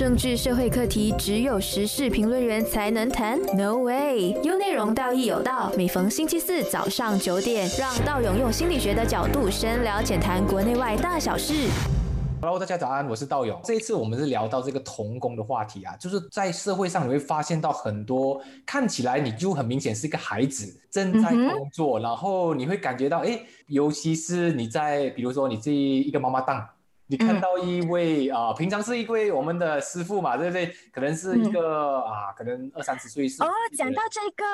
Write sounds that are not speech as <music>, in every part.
政治社会课题只有时事评论员才能谈？No way！有内容，道义有道。每逢星期四早上九点，让道勇用心理学的角度深聊浅谈国内外大小事。Hello，大家早安，我是道勇。这一次我们是聊到这个童工的话题啊，就是在社会上你会发现到很多看起来你就很明显是一个孩子正在工作，然后你会感觉到，哎，尤其是你在比如说你这一个妈妈档。你看到一位啊、平常是一位我们的师傅嘛，对不对？可能是一个、啊，可能二三十岁是哦，讲到这个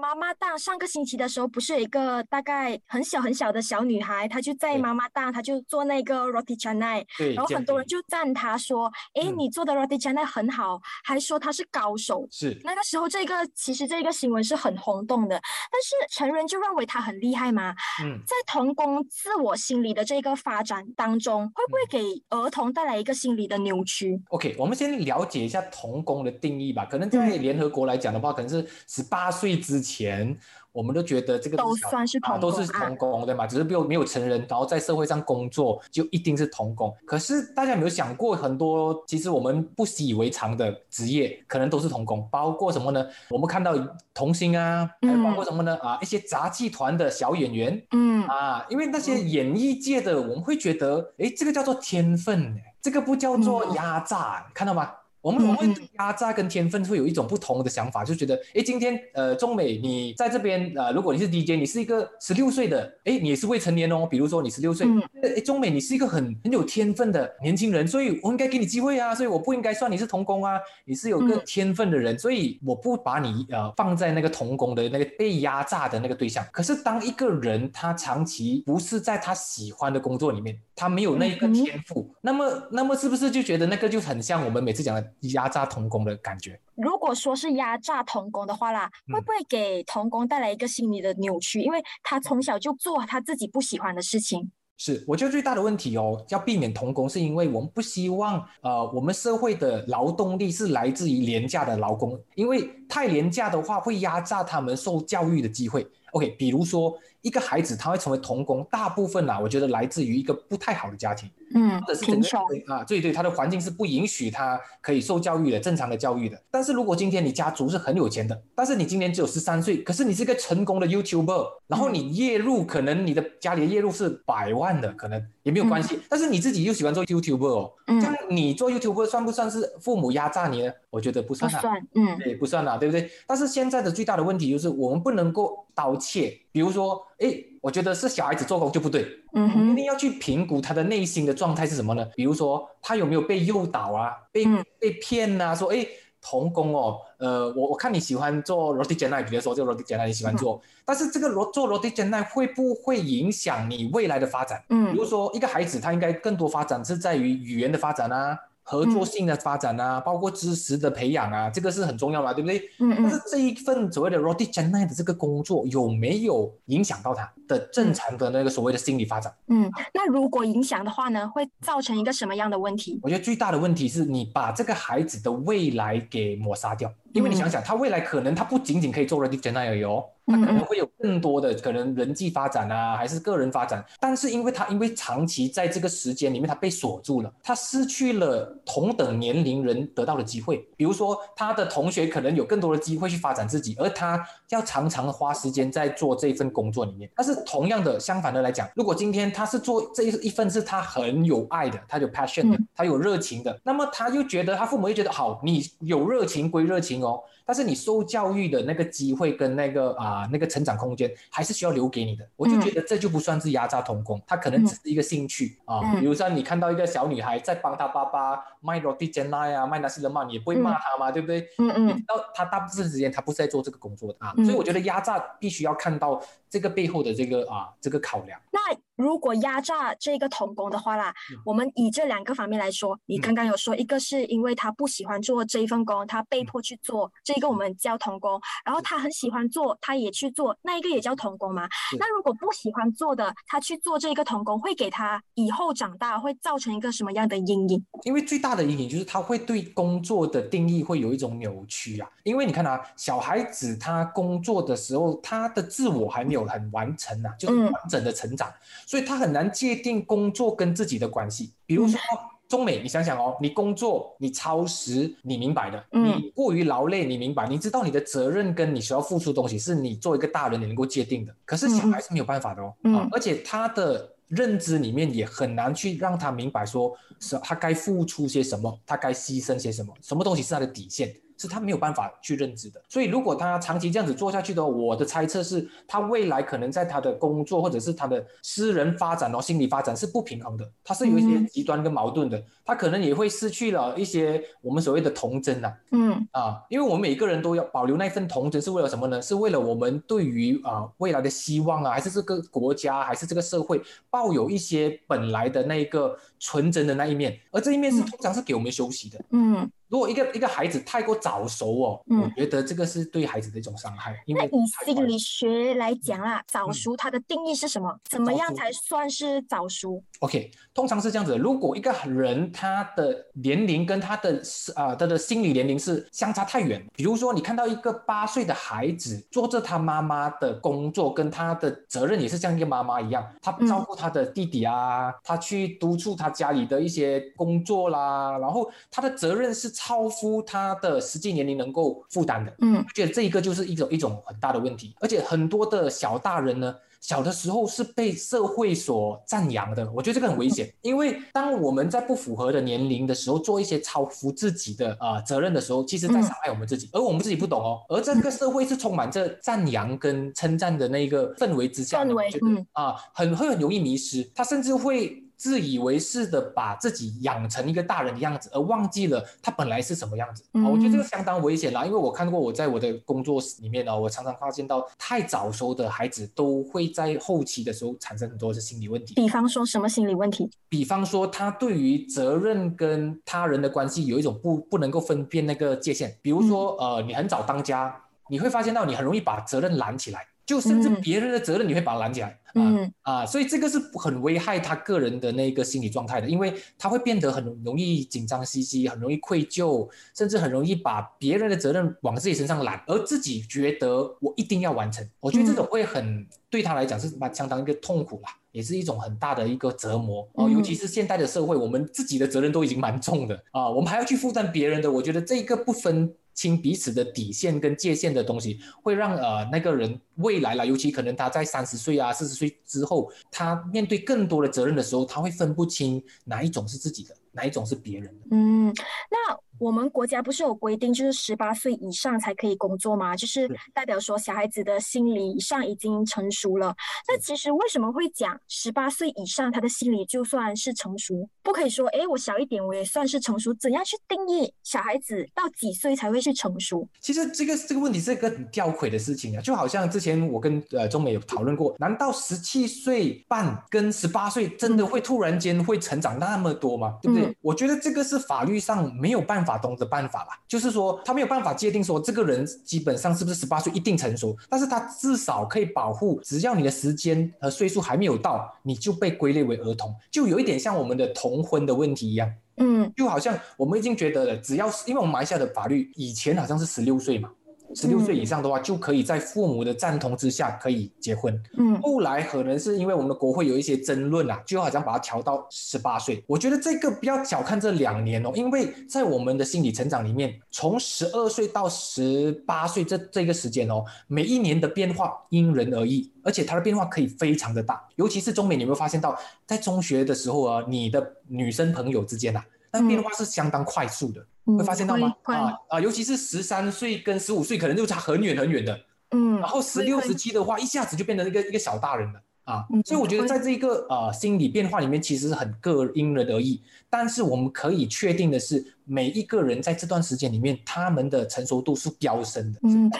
妈妈档，上个星期的时候，不是有一个大概很小很小的小女孩，她就在妈妈档，她就做那个 roti canai，对，然后很多人就赞她说，诶，嗯你做的 roti canai 很好，还说她是高手。是那个时候，这个其实这个新闻是很轰动的，但是成人就认为她很厉害嘛。嗯。在童工自我心理的这个发展当中，会不会给儿童带来一个心理的扭曲？OK，我们先了解一下童工的定义吧。可能在联合国来讲的话，可能是十八岁之前，我们都觉得这个都算是童啊，都是童工，对吗？只是没有没有成人，然后在社会上工作就一定是童工。可是大家有没有想过，很多其实我们不习以为常的职业，可能都是童工，包括什么呢？我们看到童星啊，还有包括什么呢？啊，一些杂技团的小演员，嗯，啊，因为那些演艺界的，我们会觉得，哎，这个叫做天分，诶，这个不叫做嗯压榨，看到吗？我们我们压榨跟天分会有一种不同的想法，就觉得，哎，今天呃，中美你在这边呃，如果你是 DJ，你是一个十六岁的，哎，你也是未成年哦，比如说你十六岁，嗯。诶，中美你是一个很很有天分的年轻人，所以我应该给你机会啊，所以我不应该算你是童工啊，你是有个嗯。天分的人，所以我不把你呃放在那个童工的那个被压榨的那个对象。可是当一个人他长期不是在他喜欢的工作里面，他没有那一个天赋，那么那么是不是就觉得那个就很像我们每次讲的压榨童工的感觉？如果说是压榨童工的话啦，会嗯不会给童工带来一个心理的扭曲？因为他从小就做他自己不喜欢的事情。是，我觉得最大的问题哦，要避免童工，是因为我们不希望，呃，我们社会的劳动力是来自于廉价的劳工，因为太廉价的话会压榨他们受教育的机会。OK，比如说一个孩子他会成为童工，大部分啊，我觉得来自于一个不太好的家庭。嗯或者，是整个。啊，对对，他的环境是不允许他可以受教育的，正常的教育的。但是如果今天你家族是很有钱的，但是你今年只有十三岁，可是你是个成功的 YouTuber，然后你月入可能你的家里的月入是百万的，可能也没有关系。但是你自己又喜欢做 YouTuber 哦，嗯这样你做 YouTuber 算不算是父母压榨你呢？我觉得不不算啊。算，嗯对，不算啦，对不对？但是现在的最大的问题就是我们不能够刀切，比如说，诶，我觉得是小孩子做工就不对，嗯哼一，定要去评估他的内心的状态是什么呢？比如说他有没有被诱导啊，被、嗯被骗呐、说诶，童工哦，呃，我我看你喜欢做 roti canai，比如说这个 roti canai 你喜欢做，但是这个罗做 roti canai 会不会影响你未来的发展？比嗯如说一个孩子他应该更多发展是在于语言的发展啊。合作性的发展啊，包括知识的培养啊，这个是很重要嘛，对不对？嗯嗯但是这一份所谓的 roti canai 的这个工作有没有影响到他的正常的那个所谓的心理发展？嗯。那如果影响的话呢，会造成一个什么样的问题？我觉得最大的问题是你把这个孩子的未来给抹杀掉，因为你想想，他未来可能他不仅仅可以做 roti canai 而已哦，他可能会有更多的可能人际发展啊，还是个人发展。但是因为他因为长期在这个时间里面他被锁住了，他失去了同等年龄人得到的机会。比如说他的同学可能有更多的机会去发展自己，而他要常常花时间在做这份工作里面。但是同样的，相反的来讲，如果今天他是做这一份是他很有爱的，他有 passion 的，他有热情的，那么他又觉得他父母又觉得好，你有热情归热情哦，但是你受教育的那个机会跟那个啊、那个成长空间还是需要留给你的。我就觉得这就不算是压榨童工，他可能只是一个兴趣啊。嗯比如说你看到一个小女孩在帮她爸爸卖 roti canai 啊，卖那些的嘛，你也不会骂她嘛，对不对？嗯嗯你知道她大部分时间她不是在做这个工作的啊，嗯所以我觉得压榨必须要看到这个背后的这个啊这个考量。那如果压榨这个童工的话啦，嗯我们以这两个方面来说，你嗯刚刚有说，一个是因为他不喜欢做这一份工，他被迫去做，这个我们叫童工，然后他很喜欢做，他也去做，那一个也叫童工嘛。那如果不喜欢做的，他去做这个童工，会给他以后长大会造成一个什么样的阴影？因为最大的阴影就是他会对工作的定义会有一种扭曲啊。因为你看啊，小孩子他工作的时候，他的自我还没有很完成啊，就是嗯完整的成长，所以他很难界定工作跟自己的关系。比如说，中美，你想想哦，你工作你超时，你明白的，你过于劳累，你明白，你知道你的责任跟你需要付出的东西是你作为一个大人你能够界定的。可是小孩是没有办法的哦，啊，而且他的认知里面也很难去让他明白说，是他该付出些什么，他该牺牲些什么，什么东西是他的底线。是他没有办法去认知的，所以如果他长期这样子做下去的话，我的猜测是他未来可能在他的工作或者是他的私人发展哦，心理发展是不平衡的，他是有一些极端跟矛盾的，他可能也会失去了一些我们所谓的童真呐，嗯。啊，因为我们每个人都要保留那份童真，是为了什么呢？是为了我们对于啊未来的希望啊，还是这个国家，还是这个社会抱有一些本来的那一个纯真的那一面，而这一面是通常是给我们休息的，嗯。如果一个一个孩子太过早熟哦，我觉得这个是对孩子的一种伤害。因为以心理学来讲啊，早熟它的定义是什么？怎么样才算是早熟？OK，通常是这样子。如果一个人他的年龄跟他的啊他的心理年龄是相差太远，比如说你看到一个八岁的孩子做着他妈妈的工作，跟他的责任也是像一个妈妈一样，他照顾他的弟弟啊，他去督促他家里的一些工作啦，然后他的责任是。超乎他的实际年龄能够负担的，嗯，觉得这一个就是一种一种很大的问题，而且很多的小大人呢，小的时候是被社会所赞扬的，我觉得这个很危险，因为当我们在不符合的年龄的时候做一些超乎自己的啊责任的时候，其实在伤害我们自己，而我们自己不懂哦，而这个社会是充满着赞扬跟称赞的那个氛围之下，氛围，嗯。啊，很会很容易迷失，他甚至会。自以为是的把自己养成一个大人的样子，而忘记了他本来是什么样子啊！我觉得这个相当危险啦，因为我看过我在我的工作室里面呢，我常常发现到太早熟的孩子都会在后期的时候产生很多的心理问题。比方说什么心理问题？比方说他对于责任跟他人的关系有一种不不能够分辨那个界限。比如说呃，你很早当家，你会发现到你很容易把责任揽起来。就甚至别人的责任你会把他拦起来啊啊，所以这个是很危害他个人的那个心理状态的，因为他会变得很容易紧张兮兮，很容易愧疚，甚至很容易把别人的责任往自己身上揽，而自己觉得我一定要完成。我觉得这种会很对他来讲是蛮相当一个痛苦啦，也是一种很大的一个折磨哦。尤其是现代的社会，我们自己的责任都已经蛮重的啊，我们还要去负担别人的，我觉得这个不分。清彼此的底线跟界限的东西，会让呃那个人未来了，尤其可能他在三十岁啊、四十岁之后，他面对更多的责任的时候，他会分不清哪一种是自己的，哪一种是别人的。嗯，那。我们国家不是有规定，就是十八岁以上才可以工作吗？就是代表说小孩子的心理上已经成熟了。那其实为什么会讲十八岁以上他的心理就算是成熟？不可以说，哎，我小一点我也算是成熟？怎样去定义小孩子到几岁才会是成熟？其实这个这个问题是一个很吊诡的事情啊，就好像之前我跟呃中美有讨论过，难道十七岁半跟十八岁真的会突然间会成长那么多吗？对不对？我觉得这个是法律上没有办法。法东的办法吧，就是说他没有办法界定说这个人基本上是不是十八岁一定成熟，但是他至少可以保护，只要你的时间和岁数还没有到，你就被归类为儿童，就有一点像我们的童婚的问题一样，嗯，就好像我们已经觉得了，只要是因为我们马来西亚的法律以前好像是十六岁嘛。十六岁以上的话，就可以在父母的赞同之下可以结婚。嗯，后来可能是因为我们的国会有一些争论啊，就好像把它调到十八岁。我觉得这个不要小看这两年哦，因为在我们的心理成长里面，从十二岁到十八岁这这个时间哦，每一年的变化因人而异，而且它的变化可以非常的大。尤其是中美，你有没有发现到，在中学的时候啊，你的女生朋友之间呐，那变化是相当快速的。会发现到吗？啊啊，尤其是十三岁跟十五岁，可能就差很远很远的。嗯，然后十六、十七的话，一下子就变成一个一个小大人了啊。所以我觉得在这个呃心理变化里面，其实很个因人而异。但是我们可以确定的是，每一个人在这段时间里面，他们的成熟度是飙升的。嗯，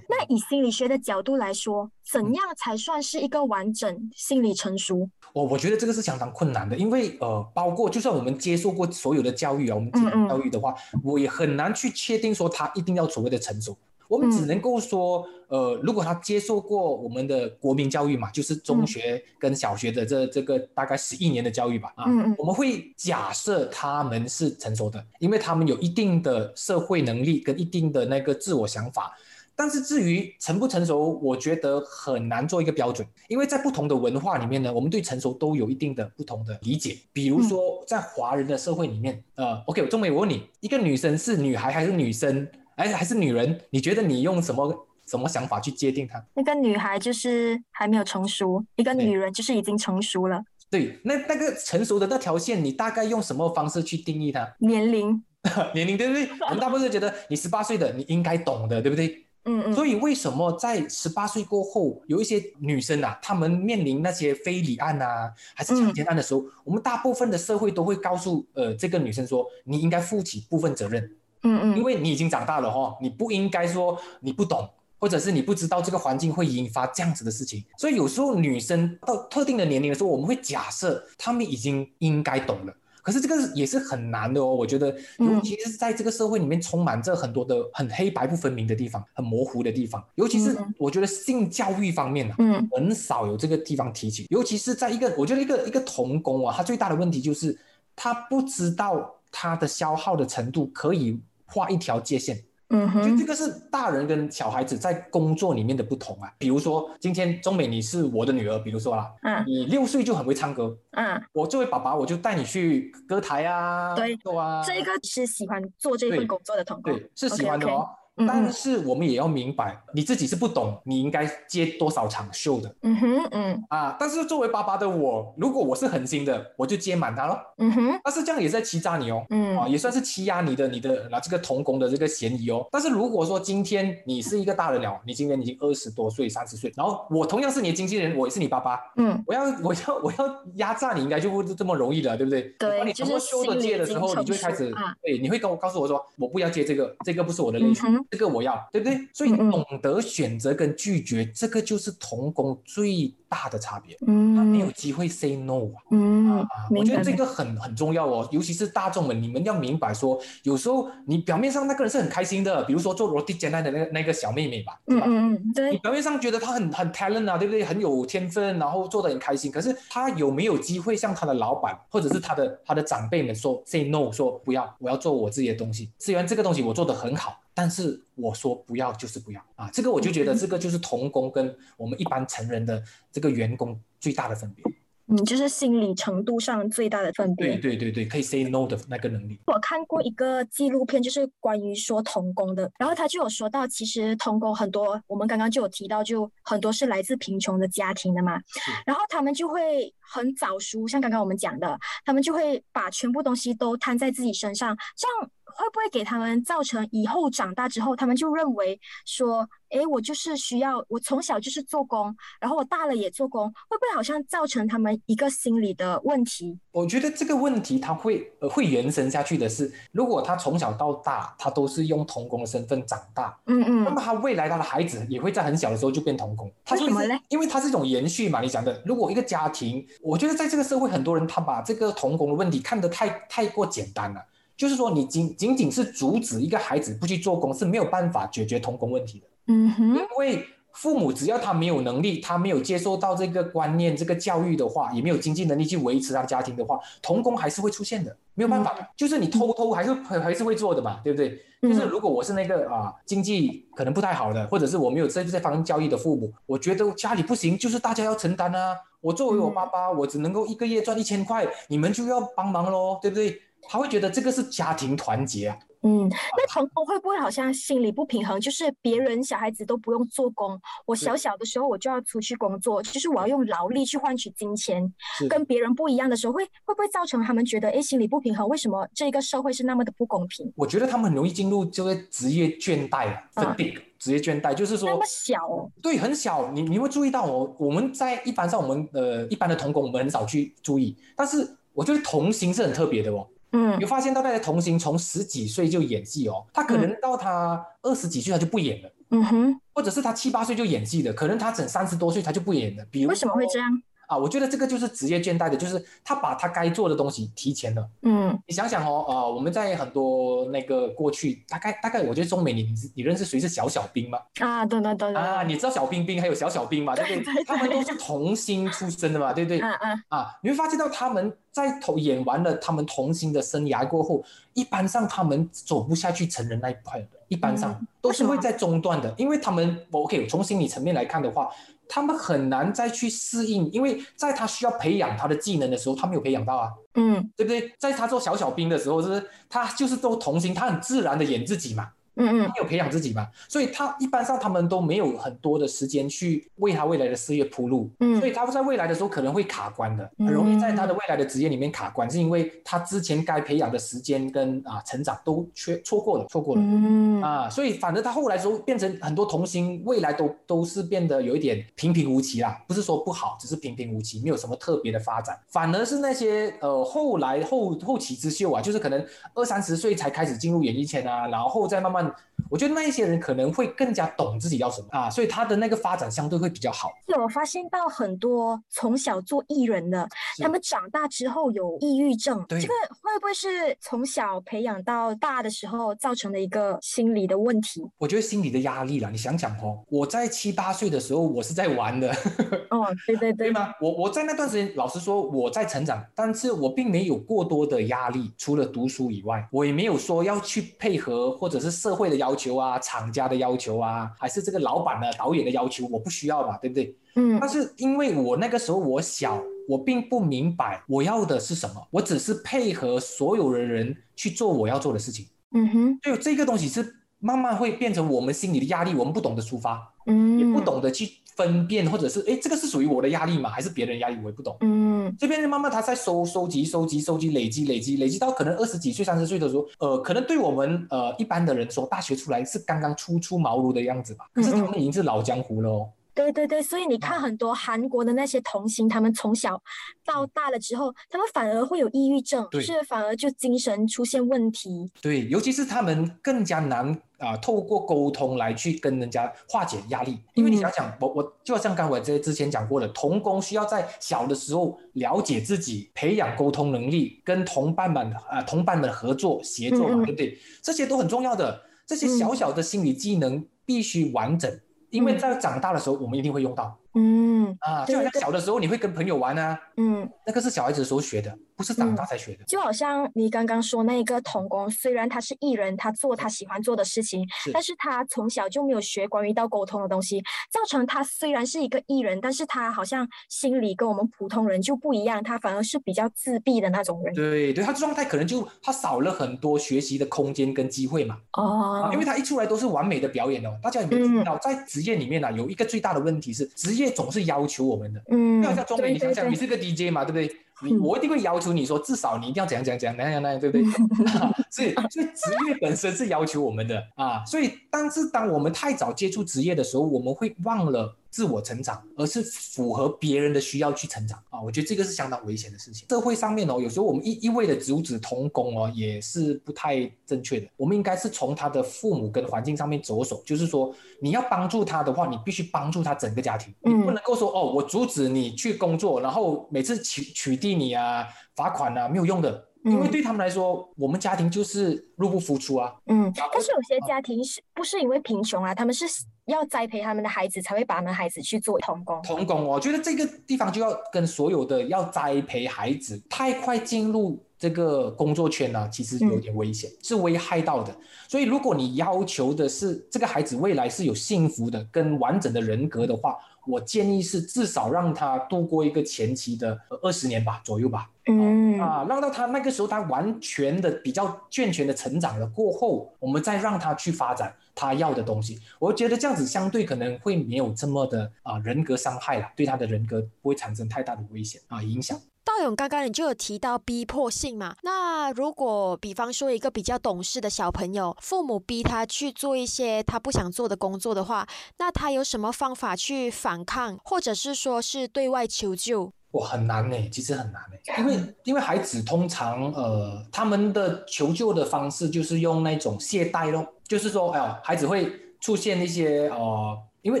那以心理学的角度来说，怎样才算是一个完整心理成熟？我我觉得这个是相当困难的，因为呃，包括就算我们接受过所有的教育啊，我们教育的话，我也很难去确定说他一定要所谓的成熟。我们只能够说，呃，如果他接受过我们的国民教育嘛，就是中学跟小学的这这个大概十一年的教育吧，啊，我们会假设他们是成熟的，因为他们有一定的社会能力跟一定的那个自我想法。但是至于成不成熟，我觉得很难做一个标准，因为在不同的文化里面呢，我们对成熟都有一定的不同的理解。比如说在华人的社会里面，呃，OK，钟美，我问你，一个女生是女孩还是女生，还还是女人？你觉得你用什么什么想法去界定她？那个女孩就是还没有成熟，一个女人就是已经成熟了。对，那那个成熟的那条线，你大概用什么方式去定义它？年龄。<laughs> 年龄对不对？<laughs> 我们大部分觉得你十八岁的你应该懂的，对不对？嗯嗯。所以为什么在十八岁过后，有一些女生啊，她们面临那些非礼案啊，还是强奸案的时候，我们大部分的社会都会告诉呃这个女生说，你应该负起部分责任。嗯嗯。因为你已经长大了哈，你不应该说你不懂，或者是你不知道这个环境会引发这样子的事情。所以有时候女生到特定的年龄的时候，我们会假设她们已经应该懂了。可是这个也是很难的哦，我觉得，尤其是在这个社会里面充满着很多的很黑白不分明的地方，很模糊的地方。尤其是我觉得性教育方面啊，嗯，很少有这个地方提起。尤其是在一个，我觉得一个一个童工啊，他最大的问题就是他不知道他的消耗的程度可以画一条界限。嗯哼，就这个是大人跟小孩子在工作里面的不同啊。比如说，今天中美你是我的女儿，比如说啦，嗯，你六岁就很会唱歌，嗯，我作为爸爸，我就带你去歌台啊，对，啊，这个是喜欢做这份工作的同工，对，是喜欢的哦。但是我们也要明白，你自己是不懂，你应该接多少场秀的。嗯哼，嗯啊，但是作为爸爸的我，如果我是狠心的，我就接满他了。嗯哼，但是这样也在欺诈你哦。嗯啊，也算是欺压你的，你的拿这个童工的这个嫌疑哦。但是如果说今天你是一个大人了，你今年已经二十多岁、三十岁，然后我同样是你的经纪人，我也是你爸爸。嗯，我要我要我要压榨你，应该就不这么容易了，对不对？对，你通过秀的接的时候，你就会开始，对，你会跟我告诉我说，我不要接这个，这个不是我的类型，这个我要，对不对？所以懂得选择跟拒绝，这个就是童工最大的差别。嗯，他没有机会 say no 啊。嗯，我觉得这个很很重要哦，尤其是大众们，你们要明白说，有时候你表面上那个人是很开心的，比如说做 roti j a n 的那个那个小妹妹吧，嗯嗯嗯，对。你表面上觉得她很很 talent 啊，对不对？很有天分，然后做的很开心，可是她有没有机会向她的老板或者是她的她的长辈们说 say no，说不要，我要做我自己的东西。虽然这个东西我做的很好。但是我说不要就是不要啊，这个我就觉得这个就是童工跟我们一般成人的这个员工最大的分别。嗯，就是心理程度上最大的分别。对对对对，可以 say no 的那个能力。我看过一个纪录片，就是关于说童工的，然后他就有说到，其实童工很多，我们刚刚就有提到，就很多是来自贫穷的家庭的嘛，然后他们就会很早熟，像刚刚我们讲的，他们就会把全部东西都摊在自己身上，这样。会不会给他们造成以后长大之后，他们就认为说，哎，我就是需要，我从小就是做工，然后我大了也做工，会不会好像造成他们一个心理的问题？我觉得这个问题他会呃会延伸下去的是，如果他从小到大他都是用童工的身份长大，嗯嗯，那么他未来他的孩子也会在很小的时候就变童工。他为什么呢？因为他是一种延续嘛，你讲的。如果一个家庭，我觉得在这个社会，很多人他把这个童工的问题看得太太过简单了。就是说，你仅仅仅是阻止一个孩子不去做工是没有办法解决童工问题的。嗯哼，因为父母只要他没有能力，他没有接受到这个观念、这个教育的话，也没有经济能力去维持他的家庭的话，童工还是会出现的，没有办法。就是你偷偷还是还是会做的嘛，对不对？就是如果我是那个啊经济可能不太好的，或者是我没有在这方面教育的父母，我觉得家里不行，就是大家要承担啊。我作为我爸爸，我只能够一个月赚一千块，你们就要帮忙喽，对不对？他会觉得这个是家庭团结啊。嗯，那童工会不会好像心理不平衡？就是别人小孩子都不用做工，我小小的时候我就要出去工作，就是我要用劳力去换取金钱，跟别人不一样的时候，会会不会造成他们觉得哎心理不平衡？为什么这个社会是那么的不公平？我觉得他们很容易进入这个职业倦怠啊，定职业倦怠就是说那么小，对，很小。你你会注意到哦，我们在一般上我们呃一般的童工我们很少去注意，但是我觉得童星是很特别的哦。嗯，有发现到大家童星从十几岁就演戏哦，他可能到他二十几岁他就不演了，嗯哼，或者是他七八岁就演戏的，可能他整三十多岁他就不演了。比如为什么会这样？啊，我觉得这个就是职业倦怠的，就是他把他该做的东西提前了。嗯，你想想哦，呃，我们在很多那个过去，大概大概，我觉得中美，你你认识谁是小小兵吗？啊，对对对对。啊，你知道小兵兵还有小小兵嘛？对不对？他们都是童星出身的嘛，对不对？嗯嗯。啊，你会发现到他们在童演完了他们童星的生涯过后，一般上他们走不下去成人那一块的。一般上都是会在中段的，因为他们 OK 从心理层面来看的话，他们很难再去适应，因为在他需要培养他的技能的时候，他没有培养到啊，嗯对不对？在他做小小兵的时候，就是他就是做童星，他很自然的演自己嘛。嗯嗯没有培养自己嘛，所以他一般上他们都没有很多的时间去为他未来的事业铺路，嗯所以他在未来的时候可能会卡关的，很容易在他的未来的职业里面卡关，是因为他之前该培养的时间跟啊成长都缺错过了，错过了。嗯啊，所以反正他后来时候变成很多童星，未来都都是变得有一点平平无奇啦，不是说不好，只是平平无奇，没有什么特别的发展。反而是那些呃后来后后起之秀啊，就是可能二三十岁才开始进入演艺圈啊，然后再慢慢，down 我觉得那一些人可能会更加懂自己要什么啊，所以他的那个发展相对会比较好。有发现到很多从小做艺人的，他们长大之后有抑郁症，对这个会不会是从小培养到大的时候造成的一个心理的问题？我觉得心理的压力啦，你想想哦，我在七八岁的时候，我是在玩的。<laughs> 哦，对对对，对吗？我我在那段时间，老实说，我在成长，但是我并没有过多的压力，除了读书以外，我也没有说要去配合或者是社会的要求啊、厂家的要求啊，还是这个老板的导演的要求，我不需要嘛，对不对？嗯。但是因为我那个时候我小，我并不明白我要的是什么，我只是配合所有的人去做我要做的事情，嗯哼，所以这个东西是慢慢会变成我们心里的压力，我们不懂得抒发，嗯，也不，懂得去分辨，或者是哎，这个是属于我的压力吗？还是别人压力？我也不懂。嗯这边慢慢他在收收集收集收集累积累积累积到可能二十几岁三十岁的时候，呃，可能对我们呃一般的人说，大学出来是刚刚初出茅庐的样子吧，可是他们已经是老江湖了哦。对对对，所以你看很多韩国的那些童星，他们从小到大了之后，他们反而会有抑郁症，就是反而就精神出现问题。对，尤其是他们更加难啊、透过沟通来去跟人家化解压力。因为你想想，我我就像刚才我这之前讲过的，童工需要在小的时候了解自己，培养沟通能力，跟同伴们啊、同伴们合作协作嘛，嗯嗯对不对？这些都很重要的，这些小小的心理技能必须完整。因为在长大的时候，我们一定会用到。嗯。啊，就好像小的时候你会跟朋友玩啊，嗯，那个是小孩子的时候学的，不是长大才学的。就好像你刚刚说那个童工，虽然他是艺人，他做他喜欢做的事情，是但是他从小就没有学关于到沟通的东西，造成他虽然是一个艺人，但是他好像心理跟我们普通人就不一样，他反而是比较自闭的那种人。对对，他状态可能就他少了很多学习的空间跟机会嘛。哦啊，因为他一出来都是完美的表演哦。大家有没有注意到，在职业里面呢、啊，有一个最大的问题是，职业总是要求我们的。嗯，就好像钟美，你想想，你是个 DJ 嘛，对不对？我一定会要求你说，至少你一定要怎样怎样怎样那样那样，对不对？<laughs> 啊所以所以职业本身是要求我们的啊，所以但是当我们太早接触职业的时候，我们会忘了自我成长，而是符合别人的需要去成长啊。我觉得这个是相当危险的事情。社会上面哦，有时候我们一一味的阻止童工哦，也是不太正确的。我们应该是从他的父母跟环境上面着手，就是说你要帮助他的话，你必须帮助他整个家庭，你不嗯能够说哦，我阻止你去工作，然后每次取取缔你啊、罚款啊，没有用的。因为嗯对他们来说，我们家庭就是入不敷出啊。嗯，但是有些家庭是不是因为贫穷啊？他们是要栽培他们的孩子，才会把他们孩子去做童工。童工哦，我觉得这个地方就要跟所有的要栽培孩子太快进入这个工作圈呢、其实有点危险，是危害到的。所以如果你要求的是这个孩子未来是有幸福的跟完整的人格的话，我建议是至少让他度过一个前期的二十年吧左右吧。嗯啊，让到他那个时候他完全的比较健全的成长了过后，我们再让他去发展他要的东西。我觉得这样子相对可能会没有这么的啊人格伤害了，对他的人格不会产生太大的危险啊影响。道勇刚刚你就有提到逼迫性嘛，那如果比方说一个比较懂事的小朋友，父母逼他去做一些他不想做的工作的话，那他有什么方法去反抗，或者是说是对外求救？我，很难呢，其实很难呢，<laughs> 因为因为孩子通常呃他们的求救的方式就是用那种懈怠咯，就是说哎呀，孩子会出现一些呃，因为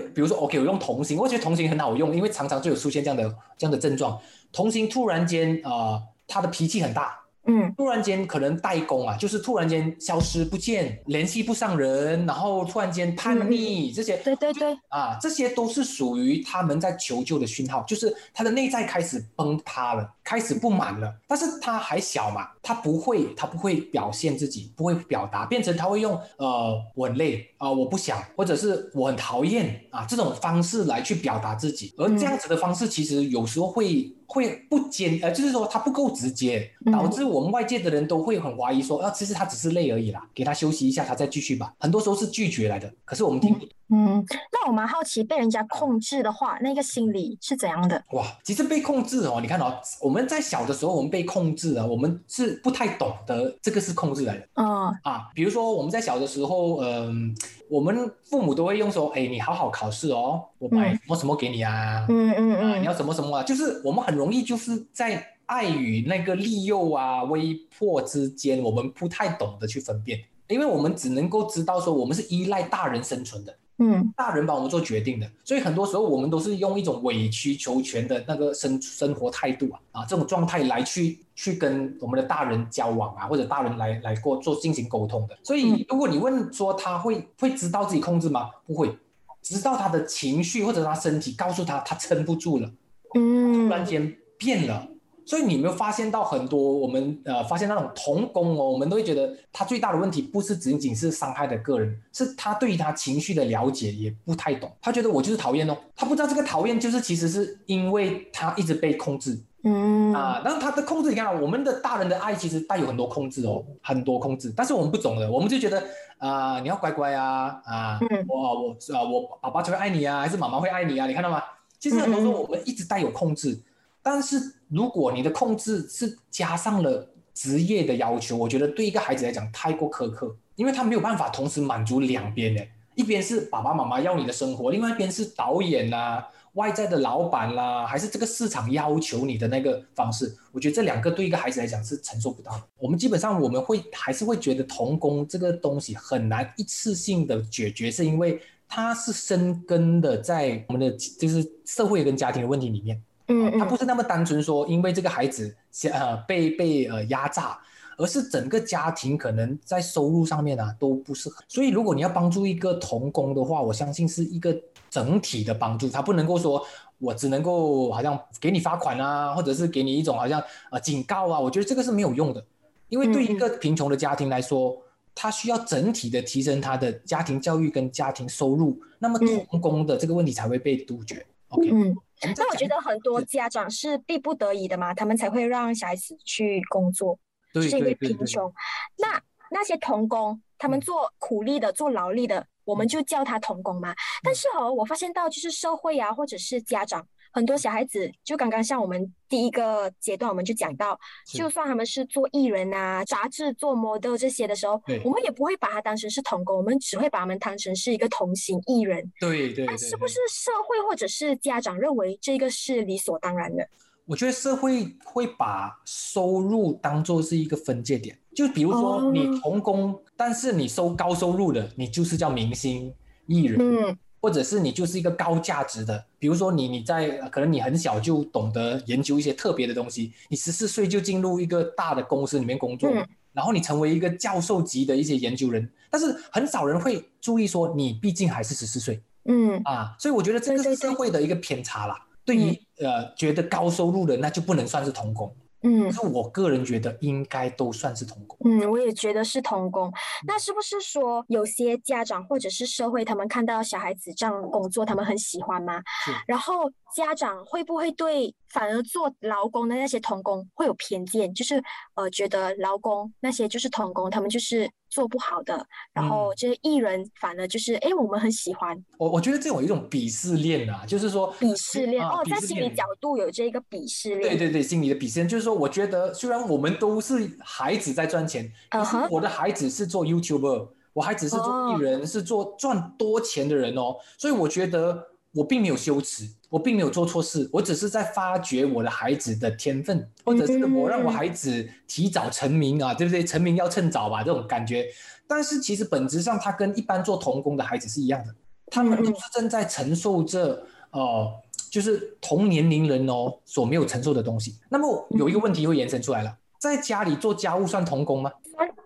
比如说 OK，我用童星，我觉得童星很好用，因为常常就有出现这样的这样的症状，童星突然间呃他的脾气很大，嗯。突然间可能代工啊，就是突然间消失不见，联系不上人，然后突然间叛逆，这些。对对对，啊，这些都是属于他们在求救的讯号，就是他的内在开始崩塌了，开始不满了，但是他还小嘛，他不会，他不会表现自己，不会表达，变成他会用呃我很累啊，我不想，或者是我很讨厌啊这种方式来去表达自己。而这样子的方式，其实有时候会会不坚呃，就是说他不够直接，导致我们外界的人都会很怀疑说啊，其实他只是累而已啦，给他休息一下，他再继续吧。很多时候是拒绝来的，可是我们听。嗯，那我蛮好奇，被人家控制的话，那个心理是怎样的？哇，其实被控制哦，你看哦，我们在小的时候，我们被控制了，我们是不太懂得这个是控制来的。嗯。啊，比如说我们在小的时候，嗯，我们父母都会用说，哎，你好好考试哦，我买什么什么给你啊，嗯嗯嗯，你要什么什么啊，就是我们很容易就是在爱与那个利诱啊、威迫之间，我们不太懂得去分辨，因为我们只能够知道说，我们是依赖大人生存的。嗯，大人帮我们做决定的，所以很多时候我们都是用一种委曲求全的那个生生活态度啊啊这种状态来去去跟我们的大人交往啊，或者大人来来过做进行沟通的。所以如果你问说他会会知道自己控制吗？不会，直到他的情绪或者他身体告诉他他撑不住了，嗯，突然间变了。所以你没有发现到很多我们呃发现那种童工哦，我们都会觉得他最大的问题不是仅仅是伤害的个人，是他对于他情绪的了解也不太懂。他觉得我就是讨厌哦，他不知道这个讨厌就是其实是因为他一直被控制，嗯啊，然后他的控制，你看我们的大人的爱其实带有很多控制哦，很多控制，但是我们不懂的，我们就觉得啊你要乖乖啊啊，我我啊我爸爸就会爱你啊，还是妈妈会爱你啊？你看到吗？其实很多时候我们一直带有控制。但是如果你的控制是加上了职业的要求，我觉得对一个孩子来讲太过苛刻，因为他没有办法同时满足两边的，一边是爸爸妈妈要你的生活，另外一边是导演啦、外在的老板啦，还是这个市场要求你的那个方式，我觉得这两个对一个孩子来讲是承受不到的。我们基本上我们会还是会觉得童工这个东西很难一次性的解决，是因为它是深根的在我们的就是社会跟家庭的问题里面。嗯，他不是那么单纯说，因为这个孩子呃被被呃压榨，而是整个家庭可能在收入上面啊都不是很。所以如果你要帮助一个童工的话，我相信是一个整体的帮助，他不能够说我只能够好像给你罚款啊，或者是给你一种好像呃警告啊，我觉得这个是没有用的，因为对一个贫穷的家庭来说，他需要整体的提升他的家庭教育跟家庭收入，那么童工的这个问题才会被杜绝。OK。那我觉得很多家长是逼不得已的嘛，他们才会让小孩子去工作，是因为贫穷。那那些童工，他们做苦力的、做劳力的，我们就叫他童工嘛。但是哦，我发现到就是社会啊，或者是家长。很多小孩子就刚刚像我们第一个阶段，我们就讲到，就算他们是做艺人啊、杂志做 model 这些的时候，我们也不会把他当成是童工，我们只会把他们当成是一个同行艺人。对对。那是不是社会或者是家长认为这个是理所当然的？我觉得社会会把收入当做是一个分界点，就比如说你童工，但是你收高收入的，你就是叫明星艺人。嗯。或者是你就是一个高价值的，比如说你你在可能你很小就懂得研究一些特别的东西，你十四岁就进入一个大的公司里面工作，然后你成为一个教授级的一些研究人，但是很少人会注意说你毕竟还是十四岁，嗯啊，所以我觉得这个是社会的一个偏差啦。对于呃觉得高收入的那就不能算是童工。嗯，是我个人觉得应该都算是童工。嗯，我也觉得是童工。那是不是说有些家长或者是社会，他们看到小孩子这样工作，他们很喜欢吗？然后家长会不会对反而做劳工的那些童工会有偏见？就是呃，觉得劳工那些就是童工，他们就是。做不好的，然后这些艺人反而就是，哎，我们很喜欢。我我觉得这种一种鄙视链啊，就是说鄙视链哦，在心理角度有这个鄙视链。对对对，心理的鄙视链就是说，我觉得虽然我们都是孩子在赚钱，可是我的孩子是做 YouTuber，我孩子是做艺人，是做赚多钱的人哦，所以我觉得。我并没有羞耻，我并没有做错事，我只是在发掘我的孩子的天分，或者是我让我孩子提早成名啊，对不对？成名要趁早吧，这种感觉。但是其实本质上，他跟一般做童工的孩子是一样的，他们都是正在承受着，呃，就是同年龄人哦所没有承受的东西。那么有一个问题会延伸出来了，在家里做家务算童工吗？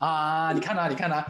啊，你看啊，你看啊，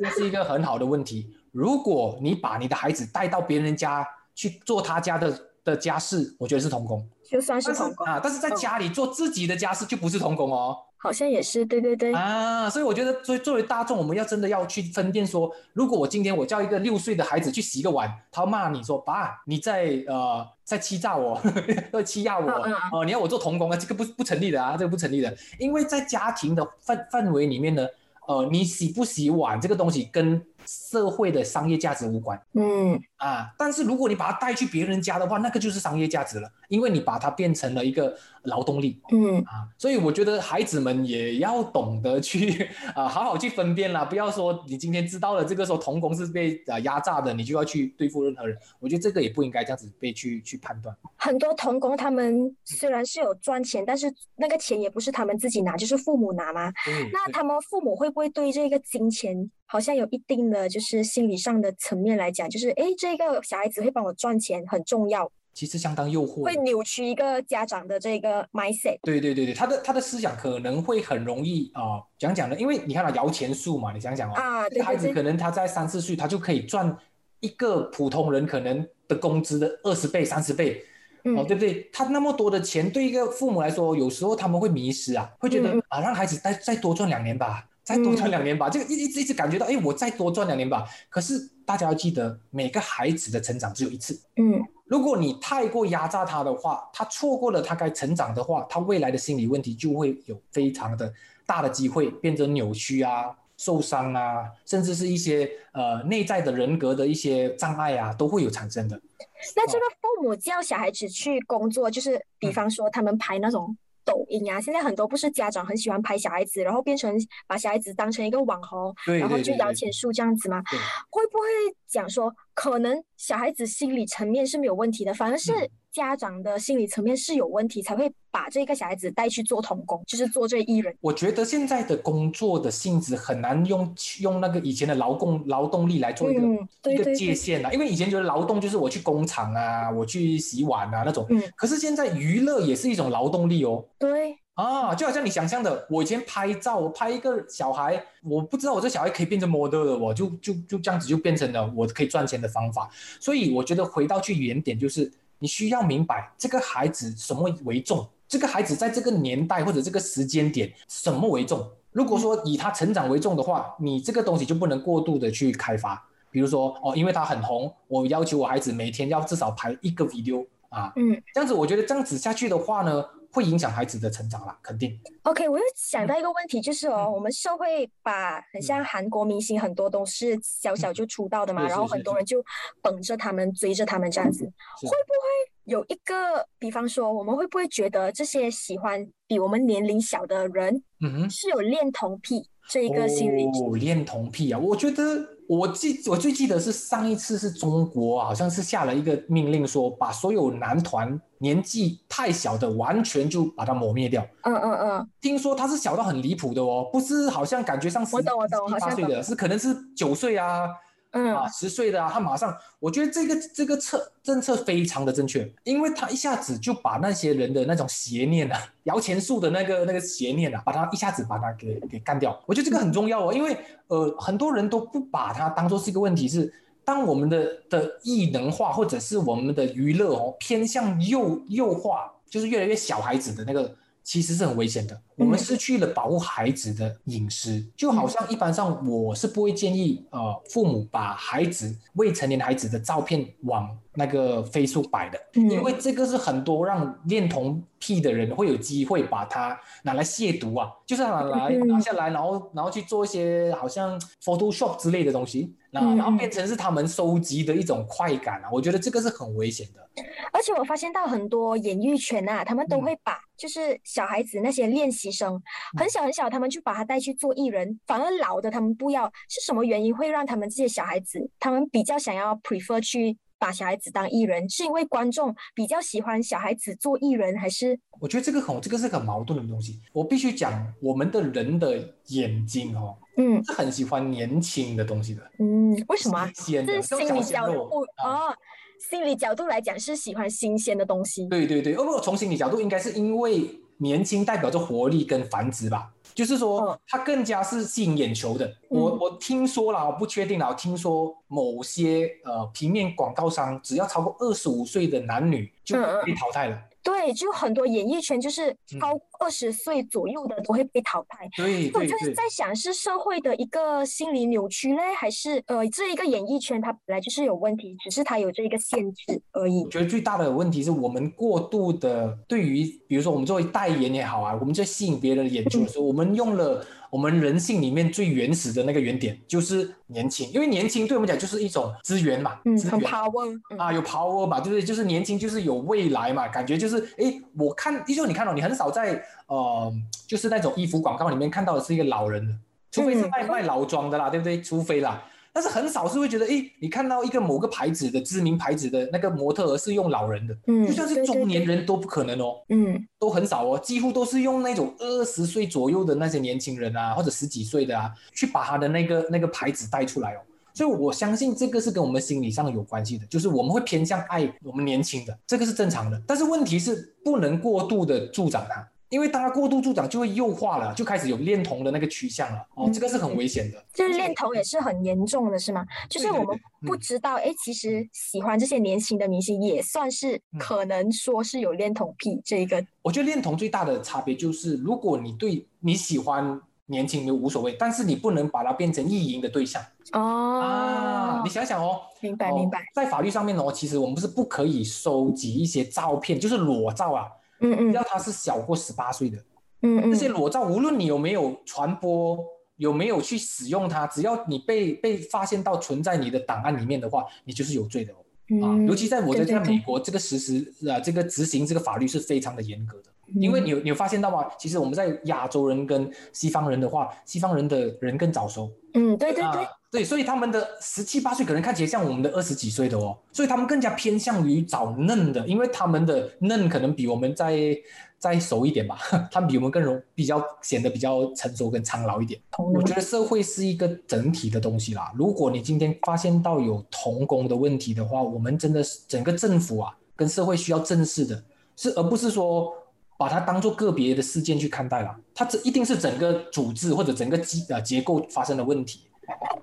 这就是一个很好的问题。如果你把你的孩子带到别人家，去做他家的的家事，我觉得是童工，就算是童工啊。但是在家里做自己的家事就不是童工哦。好像也是，对对对。啊，所以我觉得作作为大众，我们要真的要去分辨说，如果我今天我叫一个六岁的孩子去洗个碗，他骂你说爸，你在呃在欺诈我，<laughs> 在欺压我，哦，你要我做童工啊，这个不不成立的啊，这个不成立的，因为在家庭的范范围里面呢。呃，你洗不洗碗这个东西跟社会的商业价值无关，嗯。啊，但是如果你把它带去别人家的话，那个就是商业价值了，因为你把它变成了一个劳动力，嗯。啊，所以我觉得孩子们也要懂得去 <laughs> 啊，好好去分辨啦，不要说你今天知道了这个时候童工是被啊压榨的，你就要去对付任何人，我觉得这个也不应该这样子被去去判断。很多童工他们虽然是有赚钱，但是那个钱也不是他们自己拿，就是父母拿嘛。那他们父母会不会对这个金钱好像有一定的就是心理上的层面来讲，就是哎，这个小孩子会帮我赚钱很重要，其实相当诱惑，会扭曲一个家长的这个 mindset。对对对对，他的他的思想可能会很容易啊，讲讲的，因为你看到摇钱树嘛，你想想哦，啊，这孩子可能他在三四岁，他就可以赚一个普通人可能的工资的二十倍、三十倍。哦，对不对？他那么多的钱，对一个父母来说，有时候他们会迷失啊，会觉得啊，让孩子再再多赚两年吧，再多赚两年吧，这个一一直一直感觉到，哎，我再多赚两年吧。可是大家要记得，每个孩子的成长只有一次。嗯，如果你太过压榨他的话，他错过了他该成长的话，他未来的心理问题就会有非常的大的机会变成扭曲啊。受伤啊，甚至是一些呃内在的人格的一些障碍啊，都会有产生的。那这个父母叫小孩子去工作，就是比方说他们拍那种抖音啊，现在很多不是家长很喜欢拍小孩子，然后变成把小孩子当成一个网红，然后就摇钱树这样子吗？会不会讲说，可能小孩子心理层面是没有问题的，反而是？家长的心理层面是有问题，才会把这个小孩子带去做童工，就是做这艺人。我觉得现在的工作的性质很难用用那个以前的劳工劳动力来做一个一个界限啊，因为以前觉得劳动就是我去工厂啊，我去洗碗啊那种。嗯。可是现在娱乐也是一种劳动力哦。对。啊，就好像你想象的，我以前拍照我拍一个小孩，我不知道我这小孩可以变成 model 的，我就就就这样子就变成了我可以赚钱的方法。所以我觉得回到去原点就是。你需要明白这个孩子什么为重，这个孩子在这个年代或者这个时间点什么为重。如果说以他成长为重的话，你这个东西就不能过度的去开发。比如说哦，因为他很红，我要求我孩子每天要至少拍一个 video 啊，嗯，这样子我觉得这样子下去的话呢。会影响孩子的成长啦，肯定。OK，我又想到一个问题，就是哦，我们社会把很像韩国明星很多都是小小就出道的嘛，然后很多人就捧着他们、追着他们这样子，会不会有一个，比方说，我们会不会觉得这些喜欢比我们年龄小的人，嗯哼，是有恋童癖这一个心理？哦，恋童癖啊，我觉得。我记我最记得是上一次是中国好像是下了一个命令，说把所有男团年纪太小的完全就把它抹灭掉。嗯嗯嗯，听说他是小到很离谱的哦，不是好像感觉上十七八岁的，是可能是九岁啊。啊，十岁的啊，他马上，我觉得这个这个策政策非常的正确，因为他一下子就把那些人的那种邪念啊，摇钱树的那个那个邪念啊，把他一下子把他给给干掉。我觉得这个很重要哦，因为呃很多人都不把它当做是一个问题，是当我们的的异能化或者是我们的娱乐哦偏向诱诱化，就是越来越小孩子的那个。其实是很危险的，我们失去了保护孩子的隐私，就好像一般上我是不会建议呃父母把孩子未成年孩子的照片往那个飞速摆的，因为这个是很多让恋童癖的人会有机会把它拿来亵渎啊，就是拿来拿下来，然后然后去做一些好像 Photoshop 之类的东西，然后然后变成是他们收集的一种快感啊，我觉得这个是很危险的。而且我发现到很多演艺圈啊，他们都会把就是小孩子那些练习生很小很小，他们就把他带去做艺人，反而老的他们不要，是什么原因会让他们这些小孩子他们比较想要 prefer 去把小孩子当艺人？是因为观众比较喜欢小孩子做艺人，还是？我觉得这个很这个是很矛盾的东西。我必须讲，我们的人的眼睛哦，嗯，是很喜欢年轻的东西的，嗯，为什么？是心理角度哦。心理角度来讲是喜欢新鲜的东西。对对对，哦不，从心理角度应该是因为年轻代表着活力跟繁殖吧，就是说它更加是吸引眼球的。我我听说了，我不确定了，听说某些呃平面广告商只要超过二十五岁的男女就被淘汰了。对，就很多演艺圈就是超二十岁左右的都会被淘汰。对，我就是在想，是社会的一个心理扭曲嘞，还是呃这一个演艺圈它本来就是有问题，只是它有这一个限制而已。我觉得最大的问题是我们过度的对于，比如说我们作为代言也好啊，我们在吸引别人的眼球的时候，我们用了。我们人性里面最原始的那个原点就是年轻，因为年轻对我们讲就是一种资源嘛，嗯，很 power 啊，有 power 嘛，对不对？就是年轻就是有未来嘛，感觉就是哎，我看，就你看到你很少在呃，就是那种衣服广告里面看到的是一个老人的，除非是卖卖老装的啦，对不对？除非啦。但是很少是会觉得，哎，你看到一个某个牌子的知名牌子的那个模特是用老人的，嗯，就算是中年人都不可能哦，嗯，都很少哦，几乎都是用那种二十岁左右的那些年轻人啊，或者十几岁的啊，去把他的那个那个牌子带出来哦。所以我相信这个是跟我们心理上有关系的，就是我们会偏向爱我们年轻的，这个是正常的。但是问题是不能过度的助长它。因为当它过度助长，就会诱化了，就开始有恋童的那个趋向了。哦，这个是很危险的。就是恋童也是很严重的，是吗？就是我们不知道，哎，其实喜欢这些年轻的明星，也算是可能说是有恋童癖这一个。我觉得恋童最大的差别就是，如果你对你喜欢年轻的无所谓，但是你不能把它变成意淫的对象。哦啊，你想想哦，明白明白。在法律上面哦，其实我们不是不可以收集一些照片，就是裸照啊。嗯嗯，要他是小过十八岁的，嗯嗯，这些裸照无论你有没有传播，有没有去使用它，只要你被被发现到存在你的档案里面的话，你就是有罪的哦。啊，尤其在我在这在美国这个实施啊，这个执行这个法律是非常的严格的，因为你有你有发现到吗？其实我们在亚洲人跟西方人的话，西方人的人更早熟。嗯，对对对。对，所以他们的十七八岁可能看起来像我们的二十几岁的哦，所以他们更加偏向于找嫩的，因为他们的嫩可能比我们再再熟一点吧，<laughs> 他们比我们更容比较显得比较成熟跟苍老一点。我觉得社会是一个整体的东西啦，如果你今天发现到有童工的问题的话，我们真的是整个政府啊跟社会需要正视的，是而不是说把它当做个别的事件去看待了，它这一定是整个组织或者整个机呃结构发生的问题。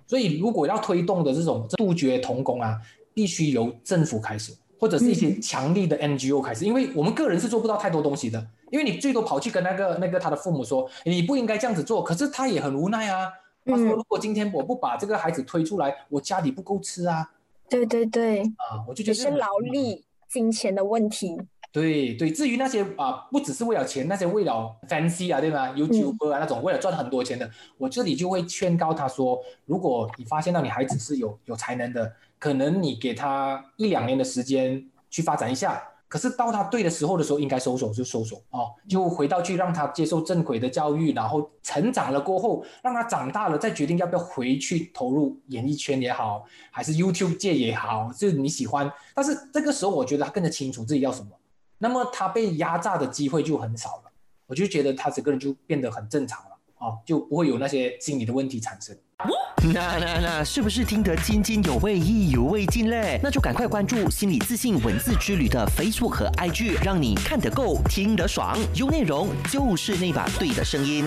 所以，如果要推动的这种杜绝童工啊，必须由政府开始，或者是一些强力的 NGO 开始，因为我们个人是做不到太多东西的，因为你最多跑去跟那个那个他的父母说，你不应该这样子做，可是他也很无奈啊。他说，如果今天我不把这个孩子推出来，我家里不够吃啊。对对对。啊，我就觉得是劳力、金钱的问题。对对，至于那些啊，不只是为了钱，那些为了 fancy 啊，对吗？YouTube 啊那种为了赚很多钱的，我这里就会劝告他说，如果你发现到你孩子是有有才能的，可能你给他一两年的时间去发展一下，可是到他对的时候的时候，应该收手就收手哦，就回到去让他接受正轨的教育，然后成长了过后，让他长大了再决定要不要回去投入演艺圈也好，还是 YouTube 界也好，就是你喜欢，但是这个时候我觉得他更加清楚自己要什么。那么他被压榨的机会就很少了，我就觉得他整个人就变得很正常了啊，就不会有那些心理的问题产生。那那那是不是听得津津有味、意犹未尽嘞？那就赶快关注心理自信文字之旅的 Facebook 和 IG，让你看得够、听得爽，有内容就是那把对的声音。